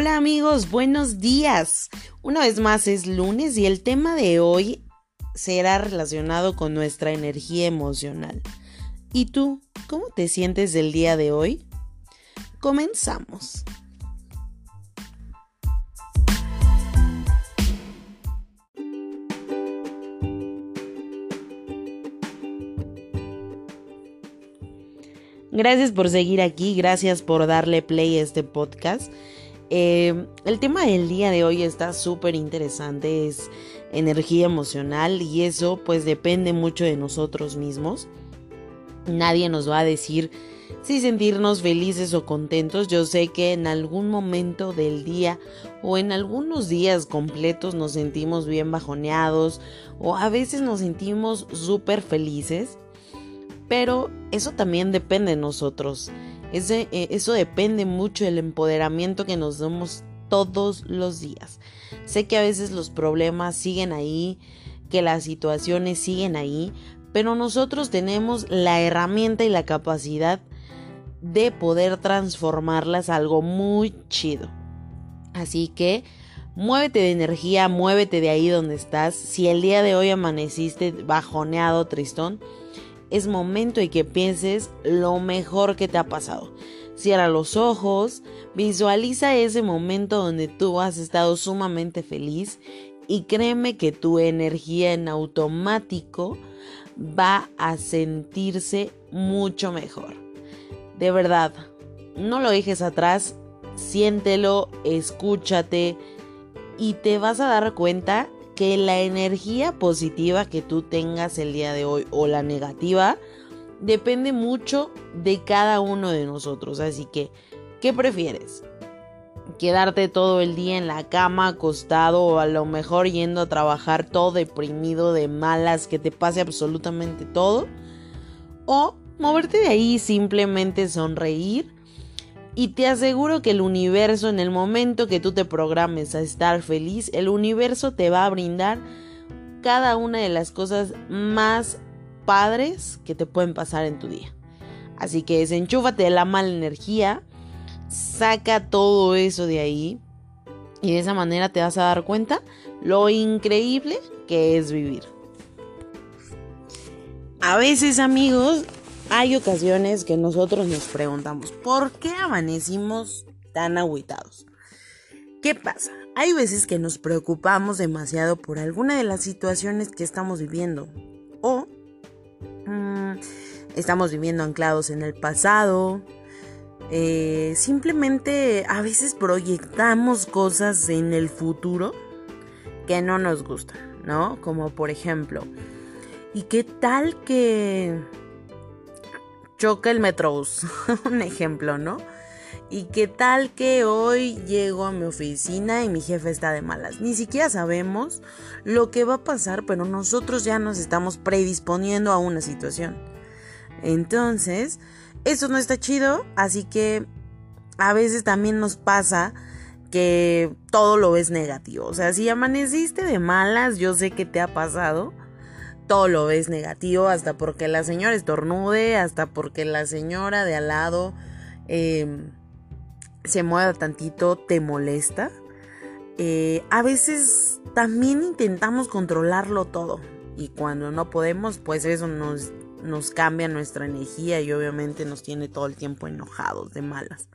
Hola amigos, buenos días. Una vez más es lunes y el tema de hoy será relacionado con nuestra energía emocional. ¿Y tú, cómo te sientes del día de hoy? Comenzamos. Gracias por seguir aquí, gracias por darle play a este podcast. Eh, el tema del día de hoy está súper interesante, es energía emocional y eso pues depende mucho de nosotros mismos. Nadie nos va a decir si sentirnos felices o contentos. Yo sé que en algún momento del día o en algunos días completos nos sentimos bien bajoneados o a veces nos sentimos súper felices. Pero eso también depende de nosotros. Eh, eso depende mucho del empoderamiento que nos damos todos los días. Sé que a veces los problemas siguen ahí, que las situaciones siguen ahí, pero nosotros tenemos la herramienta y la capacidad de poder transformarlas a algo muy chido. Así que muévete de energía, muévete de ahí donde estás. Si el día de hoy amaneciste bajoneado, tristón, es momento de que pienses lo mejor que te ha pasado. Cierra los ojos, visualiza ese momento donde tú has estado sumamente feliz y créeme que tu energía en automático va a sentirse mucho mejor. De verdad, no lo dejes atrás, siéntelo, escúchate y te vas a dar cuenta que la energía positiva que tú tengas el día de hoy o la negativa depende mucho de cada uno de nosotros. Así que, ¿qué prefieres? ¿Quedarte todo el día en la cama acostado o a lo mejor yendo a trabajar todo deprimido de malas, que te pase absolutamente todo? ¿O moverte de ahí simplemente sonreír? Y te aseguro que el universo, en el momento que tú te programes a estar feliz, el universo te va a brindar cada una de las cosas más padres que te pueden pasar en tu día. Así que desenchúfate de la mala energía, saca todo eso de ahí y de esa manera te vas a dar cuenta lo increíble que es vivir. A veces amigos hay ocasiones que nosotros nos preguntamos, ¿por qué amanecimos tan agüitados? ¿Qué pasa? Hay veces que nos preocupamos demasiado por alguna de las situaciones que estamos viviendo o mm, estamos viviendo anclados en el pasado. Eh, simplemente a veces proyectamos cosas en el futuro que no nos gustan, ¿no? Como por ejemplo, ¿y qué tal que choca el Metrobús, un ejemplo, ¿no? Y qué tal que hoy llego a mi oficina y mi jefe está de malas. Ni siquiera sabemos lo que va a pasar, pero nosotros ya nos estamos predisponiendo a una situación. Entonces, eso no está chido, así que a veces también nos pasa que todo lo ves negativo. O sea, si amaneciste de malas, yo sé que te ha pasado todo lo ves negativo, hasta porque la señora estornude, hasta porque la señora de al lado em, se mueva tantito, te molesta. Eh, a veces también intentamos controlarlo todo y cuando no podemos, pues eso nos cambia nuestra energía y obviamente nos tiene todo el tiempo enojados, de malas.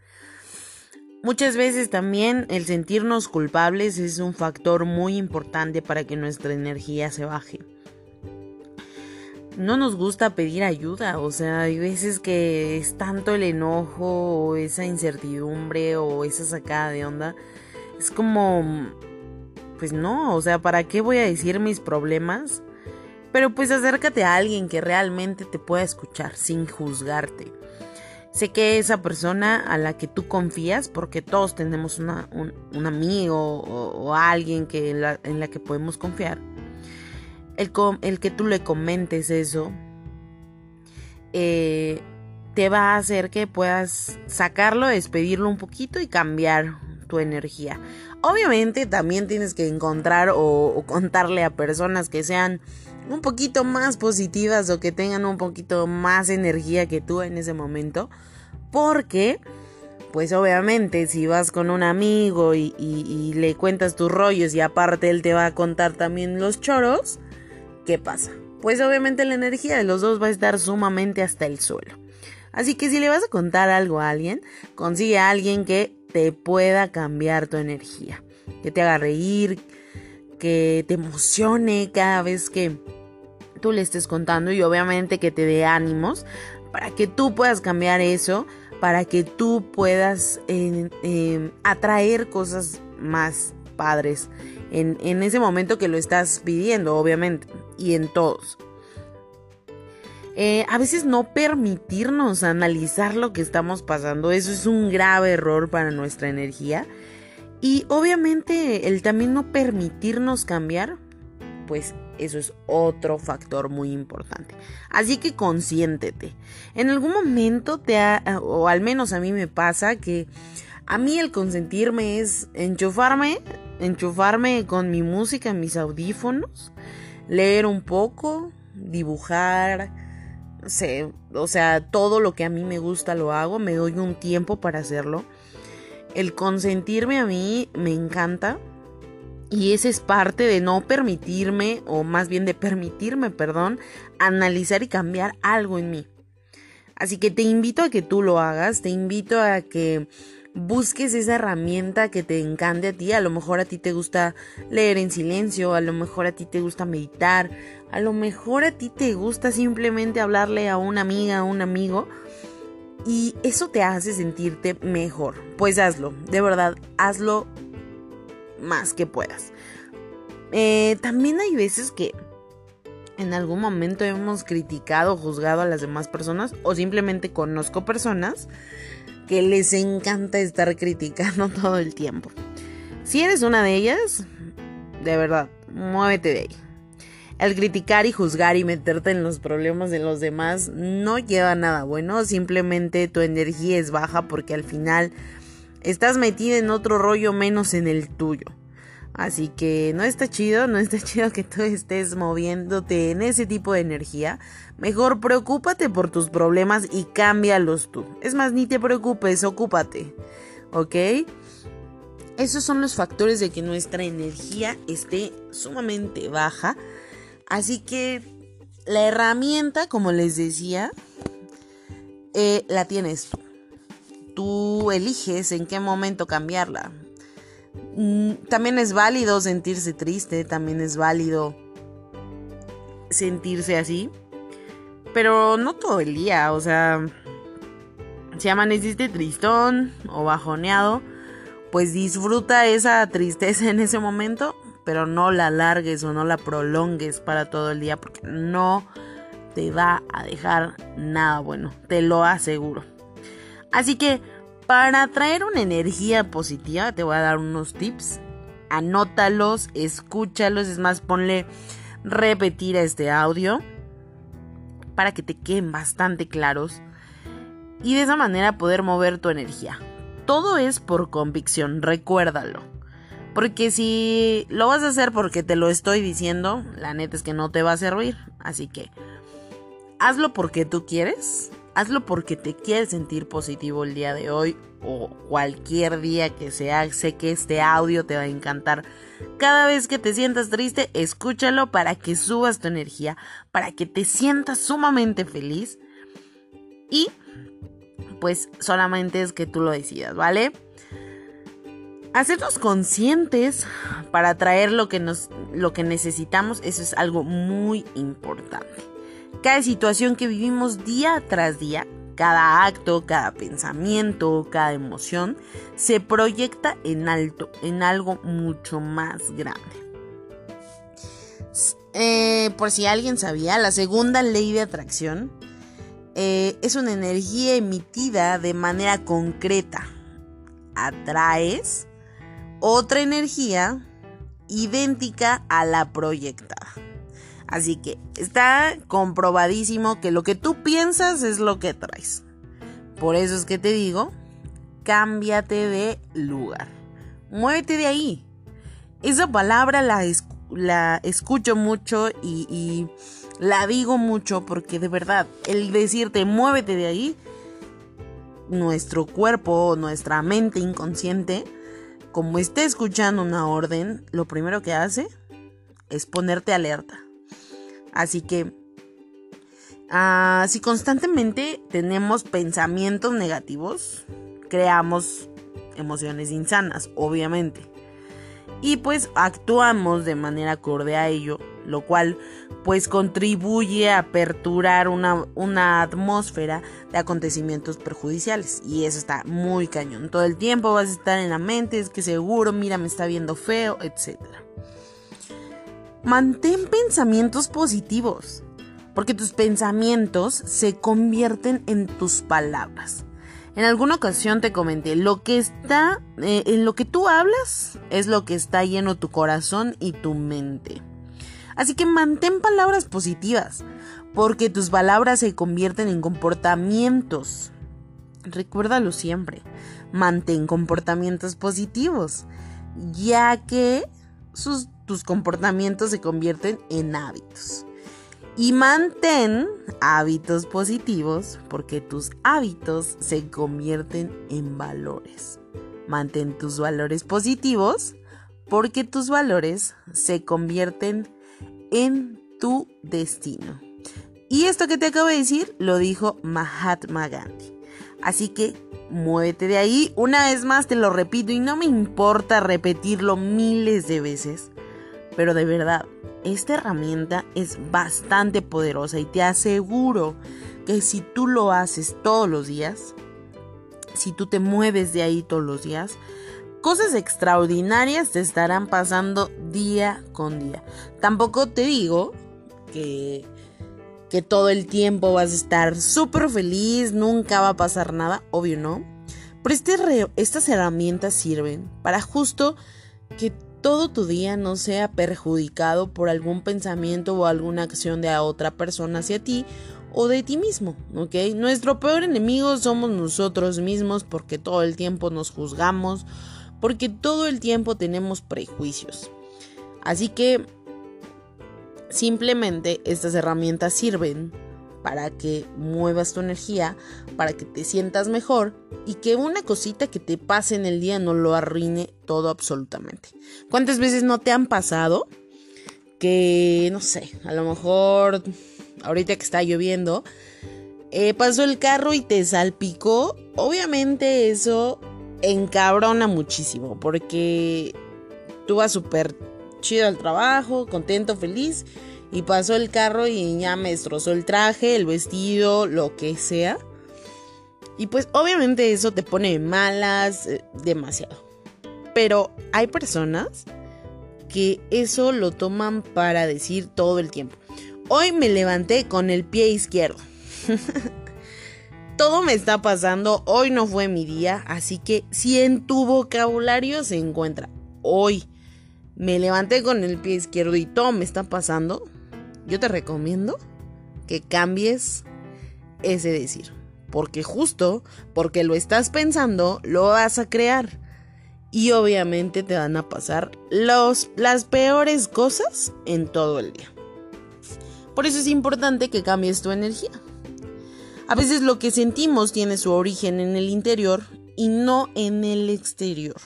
Muchas veces también el sentirnos culpables es un factor muy importante para que nuestra energía se baje no nos gusta pedir ayuda, o sea, hay veces que es tanto el enojo o esa incertidumbre o esa sacada de onda, es como, pues no, o sea, ¿para qué voy a decir mis problemas? Pero pues acércate a alguien que realmente te pueda escuchar sin juzgarte. Sé que esa persona a la que tú confías, porque todos tenemos una, un, amigo o, alguien que en la que podemos confiar, el, que tú le comentes eso eh, te va a hacer que puedas sacarlo, despedirlo un poquito y cambiar tu energía. Obviamente también tienes que encontrar o, contarle a personas que sean un poquito más positivas o que tengan un poquito más energía que tú en ese momento. Porque pues obviamente si vas con un amigo y, y, le cuentas tus rollos y aparte él te va a contar también los choros, ¿qué pasa? Pues obviamente la energía de los dos va a estar sumamente hasta el suelo. Así que si le vas a contar algo a alguien, consigue a alguien que te pueda cambiar tu energía, que te haga reír, que te emocione cada vez que tú le estés contando y obviamente que te dé ánimos para que tú puedas cambiar eso, para que tú puedas eh, atraer cosas más padres en, en ese momento que lo estás pidiendo, obviamente, y en todos. Eh, a veces no permitirnos analizar lo que estamos pasando, eso es un grave error para nuestra energía. Y obviamente el también no permitirnos cambiar, pues eso es otro factor muy importante. Así que consiéntete. En algún momento te ha, o al menos a mí me pasa que a mí el consentirme es enchufarme, enchufarme con mi música, mis audífonos, leer un poco, dibujar, sé, o sea, todo lo que a mí me gusta lo hago, me doy un tiempo para hacerlo. El consentirme a mí me encanta y ese es parte de no permitirme, o más bien de permitirme, perdón, analizar y cambiar algo en mí. Así que te invito a que tú lo hagas, te invito a que busques esa herramienta que te encante a ti. A lo mejor a ti te gusta leer en silencio, a lo mejor a ti te gusta meditar, a lo mejor a ti te gusta simplemente hablarle a una amiga, a un amigo. Y eso te hace sentirte mejor. Pues hazlo, de verdad, hazlo más que puedas. Eh, también hay veces que en algún momento hemos criticado, juzgado a las demás personas o simplemente conozco personas que les encanta estar criticando todo el tiempo. Si eres una de ellas, de verdad, muévete de ahí. El criticar y juzgar y meterte en los problemas de los demás no lleva nada bueno, simplemente tu energía es baja porque al final estás metida en otro rollo menos en el tuyo. Así que no está chido, no está chido que tú estés moviéndote en ese tipo de energía. Mejor preocúpate por tus problemas y cámbialos tú. Es más, ni te preocupes, ocúpate. ¿Ok? Esos son los factores de que nuestra energía esté sumamente baja. Así que la herramienta, como les decía, eh, la tienes tú. Tú eliges en qué momento cambiarla. Mm, también es válido sentirse triste, también es válido sentirse así, pero no todo el día, o sea, si amaneciste tristón o bajoneado, pues disfruta esa tristeza en ese momento, pero no la largues o no la prolongues para todo el día porque no te va a dejar nada bueno, te lo aseguro. Así que para traer una energía positiva, te voy a dar unos tips. Anótalos, escúchalos, es más, ponle repetir este audio para que te queden bastante claros y de esa manera poder mover tu energía. Todo es por convicción, recuérdalo. Porque si lo vas a hacer porque te lo estoy diciendo, la neta es que no te va a servir. Así que hazlo porque tú quieres hazlo porque te quieres sentir positivo el día de hoy o cualquier día que sea. Sé que este audio te va a encantar. Cada vez que te sientas triste, escúchalo para que subas tu energía, para que te sientas sumamente feliz. Y pues solamente es que tú lo decidas, ¿vale? Hacernos conscientes para traer lo que, nos, lo que necesitamos, eso es algo muy importante. Cada situación que vivimos día tras día, cada acto, cada pensamiento, cada emoción, se proyecta en alto, en algo mucho más grande. Eh, por si alguien sabía, la segunda ley de atracción eh, es una energía emitida de manera concreta. Atraes otra energía idéntica a la proyectada. Así que está comprobadísimo que lo que tú piensas es lo que traes. Por eso es que te digo, cámbiate de lugar. Muévete de ahí. Esa palabra la, escucho mucho y, y la digo mucho porque de verdad, el decirte muévete de ahí nuestro cuerpo nuestra mente inconsciente, como esté escuchando una orden, lo primero que hace es ponerte alerta. Así que, ah, si constantemente tenemos pensamientos negativos, creamos emociones insanas, obviamente. Y pues actuamos de manera acorde a ello, lo cual pues contribuye a aperturar una, una atmósfera de acontecimientos perjudiciales. Y eso está muy cañón. Todo el tiempo vas a estar en la mente, es que seguro, mira, me está viendo feo, etc. Mantén pensamientos positivos, porque tus pensamientos se convierten en tus palabras. En alguna ocasión te comenté, lo que está, eh, en lo que tú hablas es lo que está lleno tu corazón y tu mente. Así que mantén palabras positivas, porque tus palabras se convierten en comportamientos. Recuérdalo siempre, mantén comportamientos positivos, ya que tus comportamientos se convierten en hábitos. Y mantén hábitos positivos porque tus hábitos se convierten en valores. Mantén tus valores positivos porque tus valores se convierten en tu destino. Y esto que te acabo de decir lo dijo Mahatma Gandhi. Así que muévete de ahí. Una vez más te lo repito y no me importa repetirlo miles de veces. Pero de verdad, esta herramienta es bastante poderosa y te aseguro que si tú lo haces todos los días, si tú te mueves de ahí todos los días, cosas extraordinarias te estarán pasando día con día. Tampoco te digo que, que todo el tiempo vas a estar súper feliz, nunca va a pasar nada, obvio no. Pero este estas herramientas sirven para justo que todo tu día no sea perjudicado por algún pensamiento o alguna acción de otra persona hacia ti o de ti mismo, ¿ok? Nuestro peor enemigo somos nosotros mismos porque todo el tiempo nos juzgamos, porque todo el tiempo tenemos prejuicios. Así que simplemente estas herramientas sirven para que muevas tu energía, para que te sientas mejor y que una cosita que te pase en el día no lo arruine todo absolutamente. ¿Cuántas veces no te han pasado que, no sé, a lo mejor ahorita que está lloviendo, eh, pasó el carro y te salpicó? Obviamente eso encabrona muchísimo porque tú vas súper chido al trabajo, contento, feliz y pasó el carro y ya me destrozó el traje, el vestido, lo que sea. Y pues obviamente eso te pone malas eh, demasiado. Pero hay personas que eso lo toman para decir todo el tiempo. Hoy me levanté con el pie izquierdo. todo me está pasando, hoy no fue mi día, así que si en tu vocabulario se encuentra hoy me levanté con el pie izquierdo y todo me está pasando, yo te recomiendo que cambies ese decir. Porque justo porque lo estás pensando, lo vas a crear. Y obviamente te van a pasar los, las peores cosas en todo el día. Por eso es importante que cambies tu energía. A veces lo que sentimos tiene su origen en el interior y no en el exterior.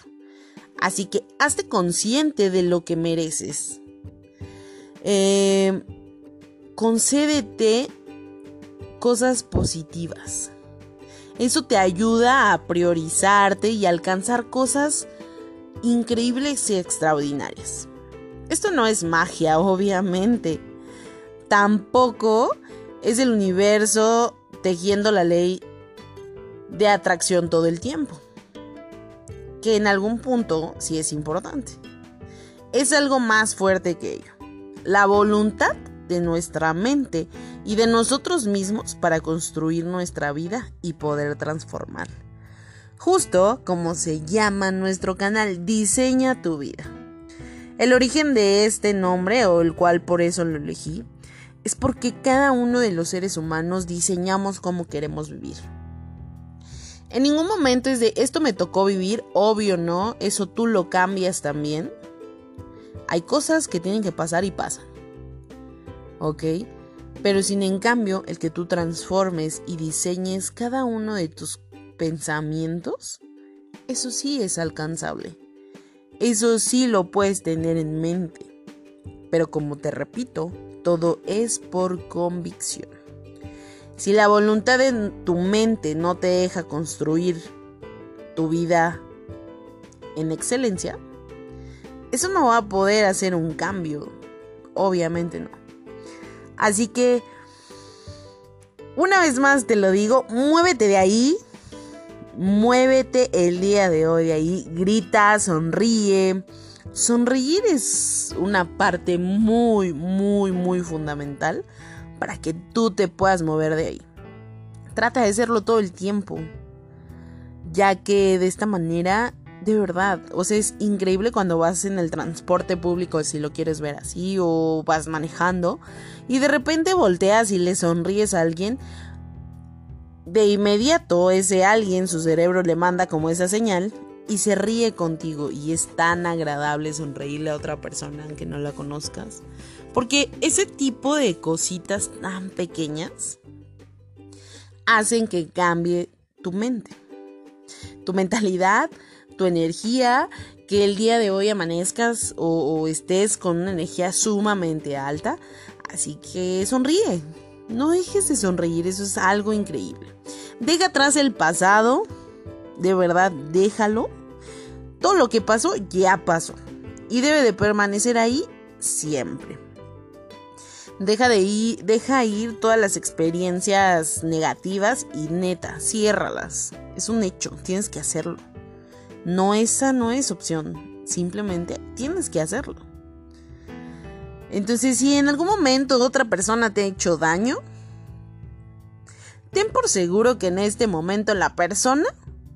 Así que hazte consciente de lo que mereces. Eh, concédete cosas positivas. Eso te ayuda a priorizarte y alcanzar cosas increíbles y extraordinarias. Esto no es magia, obviamente. Tampoco es el universo tejiendo la ley de atracción todo el tiempo. Que en algún punto sí es importante. Es algo más fuerte que ello. La voluntad de nuestra mente y de nosotros mismos para construir nuestra vida y poder transformar. Justo como se llama nuestro canal, Diseña tu vida. El origen de este nombre, o el cual por eso lo elegí, es porque cada uno de los seres humanos diseñamos cómo queremos vivir. En ningún momento es de esto me tocó vivir, obvio no, eso tú lo cambias también. Hay cosas que tienen que pasar y pasan. ¿Ok? Pero sin en cambio el que tú transformes y diseñes cada uno de tus pensamientos, eso sí es alcanzable. Eso sí lo puedes tener en mente. Pero como te repito, todo es por convicción. Si la voluntad de tu mente no te deja construir tu vida en excelencia, eso no va a poder hacer un cambio. Obviamente no. Así que, una vez más te lo digo, muévete de ahí. Muévete el día de hoy de ahí. Grita, sonríe. Sonreír es una parte muy, muy, muy fundamental para que tú te puedas mover de ahí. Trata de hacerlo todo el tiempo, ya que de esta manera de verdad, o sea, es increíble cuando vas en el transporte público, si lo quieres ver así, o vas manejando, y de repente volteas y le sonríes a alguien. De inmediato ese alguien, su cerebro le manda como esa señal y se ríe contigo. Y es tan agradable sonreírle a otra persona aunque no la conozcas. Porque ese tipo de cositas tan pequeñas hacen que cambie tu mente. Tu mentalidad tu energía, que el día de hoy amanezcas o, estés con una energía sumamente alta. Así que sonríe, no dejes de sonreír, eso es algo increíble. Deja atrás el pasado, de verdad, déjalo. Todo lo que pasó ya pasó y debe de permanecer ahí siempre. Deja de ir, deja ir todas las experiencias negativas y neta, ciérralas. Es un hecho, tienes que hacerlo. No, esa no es opción. Simplemente tienes que hacerlo. Entonces, si en algún momento otra persona te ha hecho daño, ten por seguro que en este momento la persona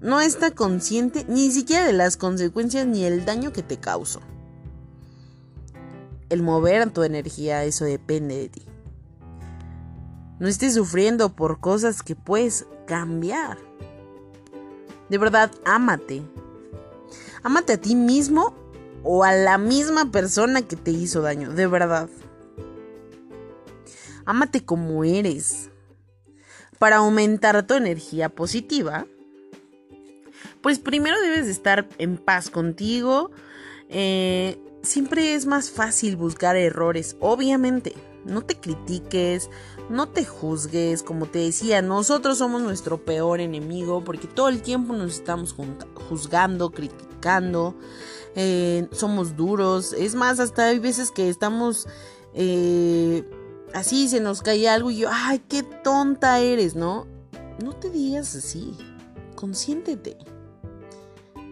no está consciente ni siquiera de las consecuencias ni el daño que te causó. El mover tu energía, eso depende de ti. No estés sufriendo por cosas que puedes cambiar. De verdad, ámate. Amate a ti mismo o a la misma persona que te hizo daño, de verdad. Amate como eres. Para aumentar tu energía positiva, pues primero debes de estar en paz contigo. Eh, siempre es más fácil buscar errores, obviamente. No te critiques, no te juzgues, como te decía, nosotros somos nuestro peor enemigo porque todo el tiempo nos estamos juzgando, criticando, eh, somos duros, es más, hasta hay veces que estamos eh, así, se nos cae algo y yo, ay, qué tonta eres, ¿no? No te digas así, consiéntete,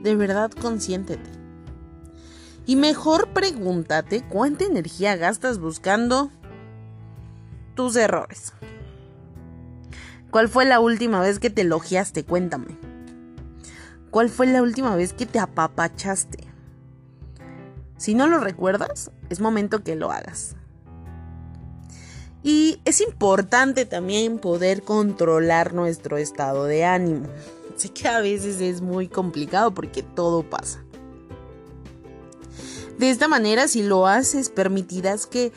de verdad consiéntete. Y mejor pregúntate cuánta energía gastas buscando tus errores. ¿Cuál fue la última vez que te elogiaste? Cuéntame. ¿Cuál fue la última vez que te apapachaste? Si no lo recuerdas, es momento que lo hagas. Y es importante también poder controlar nuestro estado de ánimo. Sé que a veces es muy complicado porque todo pasa. De esta manera, si lo haces, permitirás que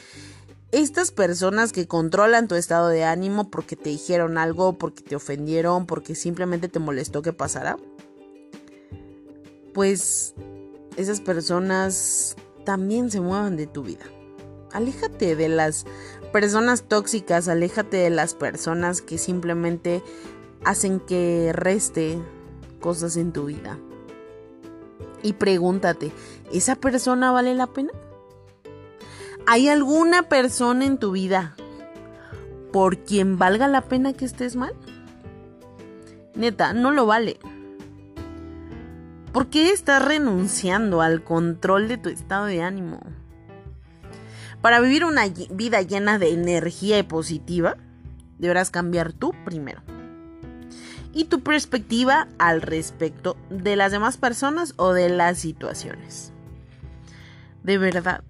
estas personas que controlan tu estado de ánimo porque te dijeron algo, porque te ofendieron, porque simplemente te molestó que pasara, pues esas personas también se muevan de tu vida. Aléjate de las personas tóxicas, aléjate de las personas que simplemente hacen que reste cosas en tu vida. Y pregúntate, ¿esa persona vale la pena? ¿Hay alguna persona en tu vida por quien valga la pena que estés mal? Neta, no lo vale. ¿Por qué estás renunciando al control de tu estado de ánimo? Para vivir una vida llena de energía y positiva, deberás cambiar tú primero. Y tu perspectiva al respecto de las demás personas o de las situaciones. De verdad,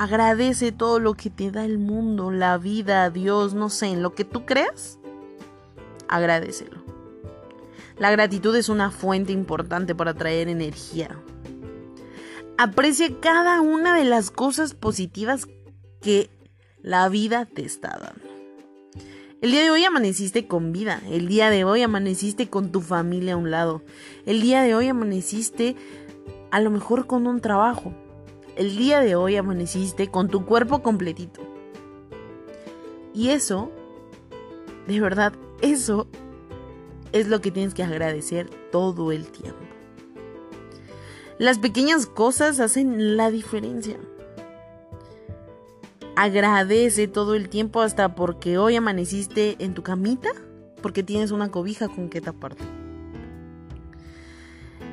Agradece todo lo que te da el mundo, la vida, Dios, no sé, en lo que tú creas. Agradecelo. La gratitud es una fuente importante para traer energía. Aprecia cada una de las cosas positivas que la vida te está dando. El día de hoy amaneciste con vida, el día de hoy amaneciste con tu familia a un lado, el día de hoy amaneciste a lo mejor con un trabajo, el día de hoy amaneciste con tu cuerpo completito. Y eso, de verdad, eso es lo que tienes que agradecer todo el tiempo. Las pequeñas cosas hacen la diferencia. Agradece todo el tiempo hasta porque hoy amaneciste en tu camita, porque tienes una cobija con que taparte.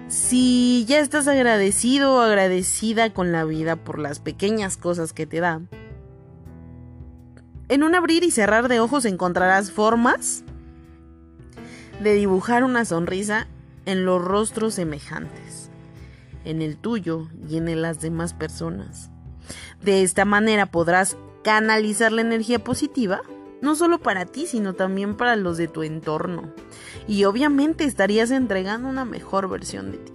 Si ya estás agradecido o agradecida con la vida por las pequeñas cosas que te da, en un abrir y cerrar de ojos encontrarás formas de dibujar una sonrisa en los rostros semejantes, en el tuyo y en las demás personas. De esta manera podrás canalizar la energía positiva, no solo para ti, sino también para los de tu entorno. Y obviamente estarías entregando una mejor versión de ti.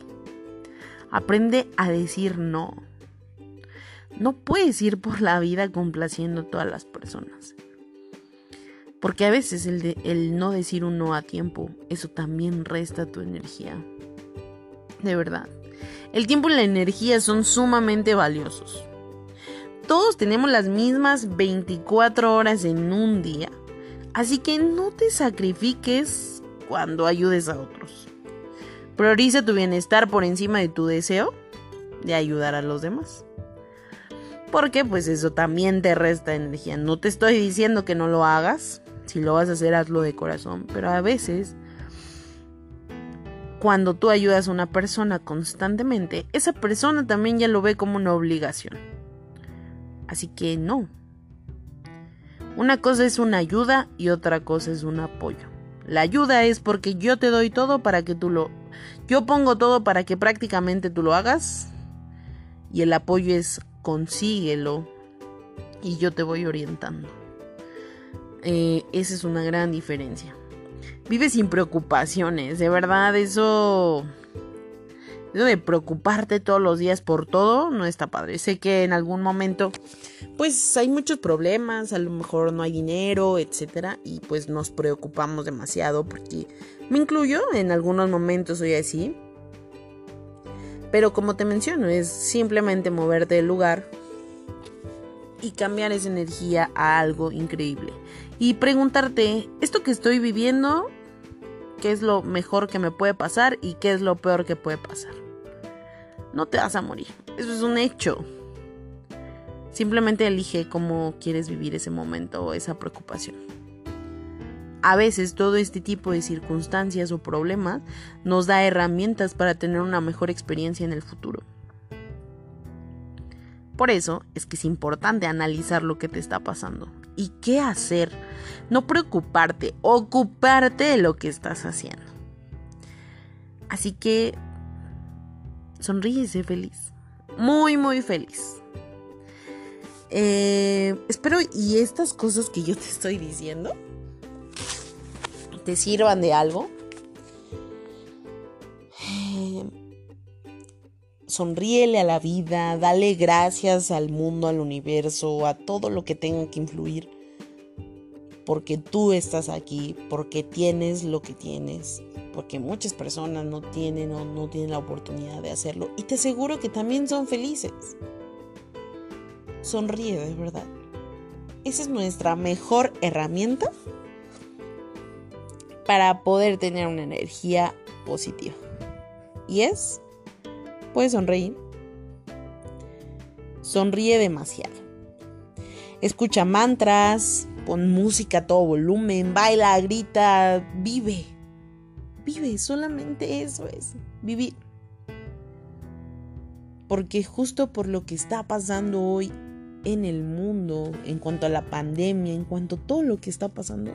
Aprende a decir no. No puedes ir por la vida complaciendo a todas las personas. Porque a veces el, el no decir un no a tiempo, eso también resta tu energía. De verdad. El tiempo y la energía son sumamente valiosos. Todos tenemos las mismas 24 horas en un día. Así que no te sacrifiques cuando ayudes a otros. Prioriza tu bienestar por encima de tu deseo de ayudar a los demás. Porque pues eso también te resta energía. No te estoy diciendo que no lo hagas. Si lo vas a hacer, hazlo de corazón. Pero a veces, cuando tú ayudas a una persona constantemente, esa persona también ya lo ve como una obligación. Así que no. Una cosa es una ayuda y otra cosa es un apoyo. La ayuda es porque yo te doy todo para que tú lo... Yo pongo todo para que prácticamente tú lo hagas. Y el apoyo es consíguelo y yo te voy orientando. Eh, esa es una gran diferencia. Vive sin preocupaciones, de verdad, eso... De preocuparte todos los días por todo no está padre. Sé que en algún momento, pues hay muchos problemas, a lo mejor no hay dinero, etcétera, y pues nos preocupamos demasiado porque me incluyo, en algunos momentos soy así. Pero como te menciono, es simplemente moverte del lugar, y cambiar esa energía a algo increíble. Y preguntarte, ¿esto que estoy viviendo, qué es lo mejor que me puede pasar y qué es lo peor que puede pasar? No te vas a morir, eso es un hecho. Simplemente elige cómo quieres vivir ese momento o esa preocupación. A veces todo este tipo de circunstancias o problemas nos da herramientas para tener una mejor experiencia en el futuro. Por eso es que es importante analizar lo que te está pasando y qué hacer. No preocuparte, ocuparte de lo que estás haciendo. Así que sonríe sé feliz. Muy, muy feliz. Eh, espero y estas cosas que yo te estoy diciendo te sirvan de algo. sonríele a la vida, dale gracias al mundo, al universo, a todo lo que tenga que influir, porque tú estás aquí, porque tienes lo que tienes, porque muchas personas no tienen o no tienen la oportunidad de hacerlo y te aseguro que también son felices. Sonríe de verdad. Esa es nuestra mejor herramienta para poder tener una energía positiva. Y es Puedes sonreír. Sonríe demasiado. Escucha mantras, pon música a todo volumen, baila, grita, vive. Vive, solamente eso es, vivir. Porque justo por lo que está pasando hoy en el mundo, en cuanto a la pandemia, en cuanto a todo lo que está pasando,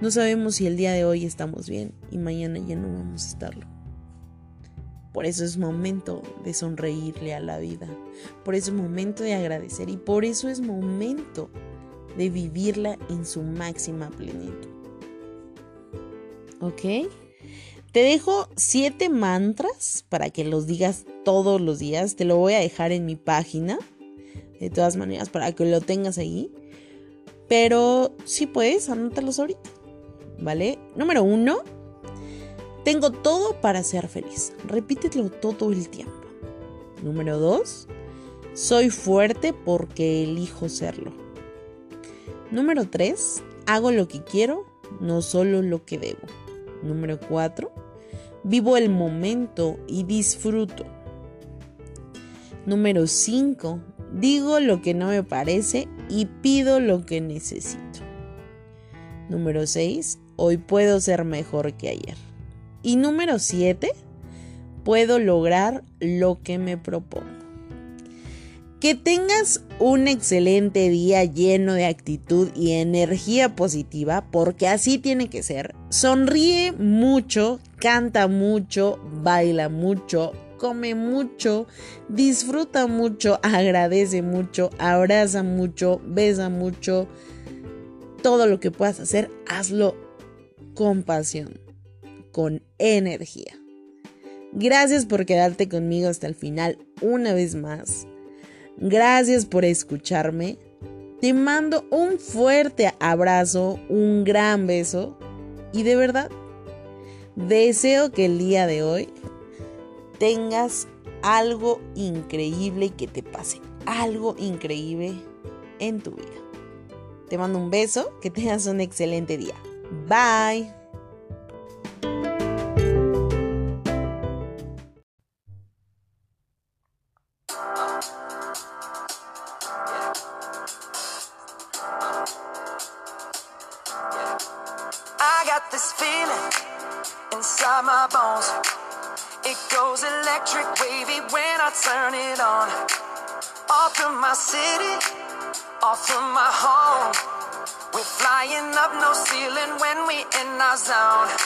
no sabemos si el día de hoy estamos bien y mañana ya no vamos a estarlo. Por eso es momento de sonreírle a la vida. Por eso es momento de agradecer y por eso es momento de vivirla en su máxima plenitud. ¿Ok? Te dejo siete mantras para que los digas todos los días. Te lo voy a dejar en mi página. De todas maneras, para que lo tengas ahí. pero si puedes, anótalos ahorita. ¿Vale? Número uno, tengo todo para ser feliz. Repítelo todo el tiempo. Número dos, soy fuerte porque elijo serlo. Número tres, hago lo que quiero, no solo lo que debo. Número cuatro, vivo el momento y disfruto. Número 5. Digo lo que no me parece y pido lo que necesito. Número 6. Hoy puedo ser mejor que ayer. Y número 7. Puedo lograr lo que me propongo. Que tengas un excelente día lleno de actitud y energía positiva, porque así tiene que ser. Sonríe mucho, canta mucho, baila mucho, come mucho, disfruta mucho, agradece mucho, abraza mucho, besa mucho. Todo lo que puedas hacer, hazlo con pasión, con energía. Gracias por quedarte conmigo hasta el final una vez más. Gracias por escucharme. Te mando un fuerte abrazo, un gran beso y de verdad deseo que el día de hoy tengas algo increíble y que te pase algo increíble en tu vida. Te mando un beso, que tengas un excelente día. Bye. This feeling inside my bones. It goes electric wavy when I turn it on. Off from my city, off from my home. We're flying up no ceiling when we in our zone.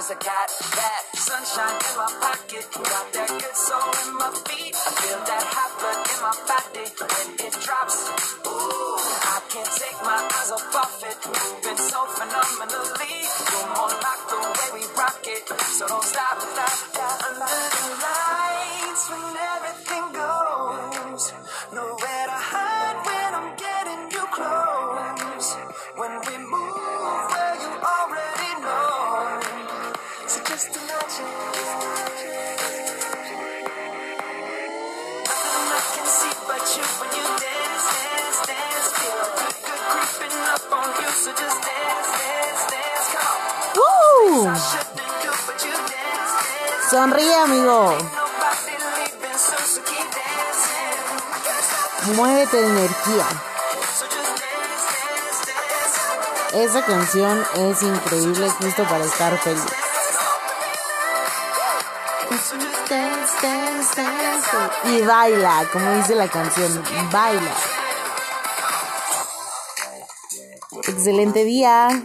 Cause I got that sunshine in my pocket, got that good soul in my feet. I feel that hot blood in my body can't stop, Muévete de energía. Esa canción es increíble justo para estar feliz. Y baila, como dice la canción, baila. Excelente día.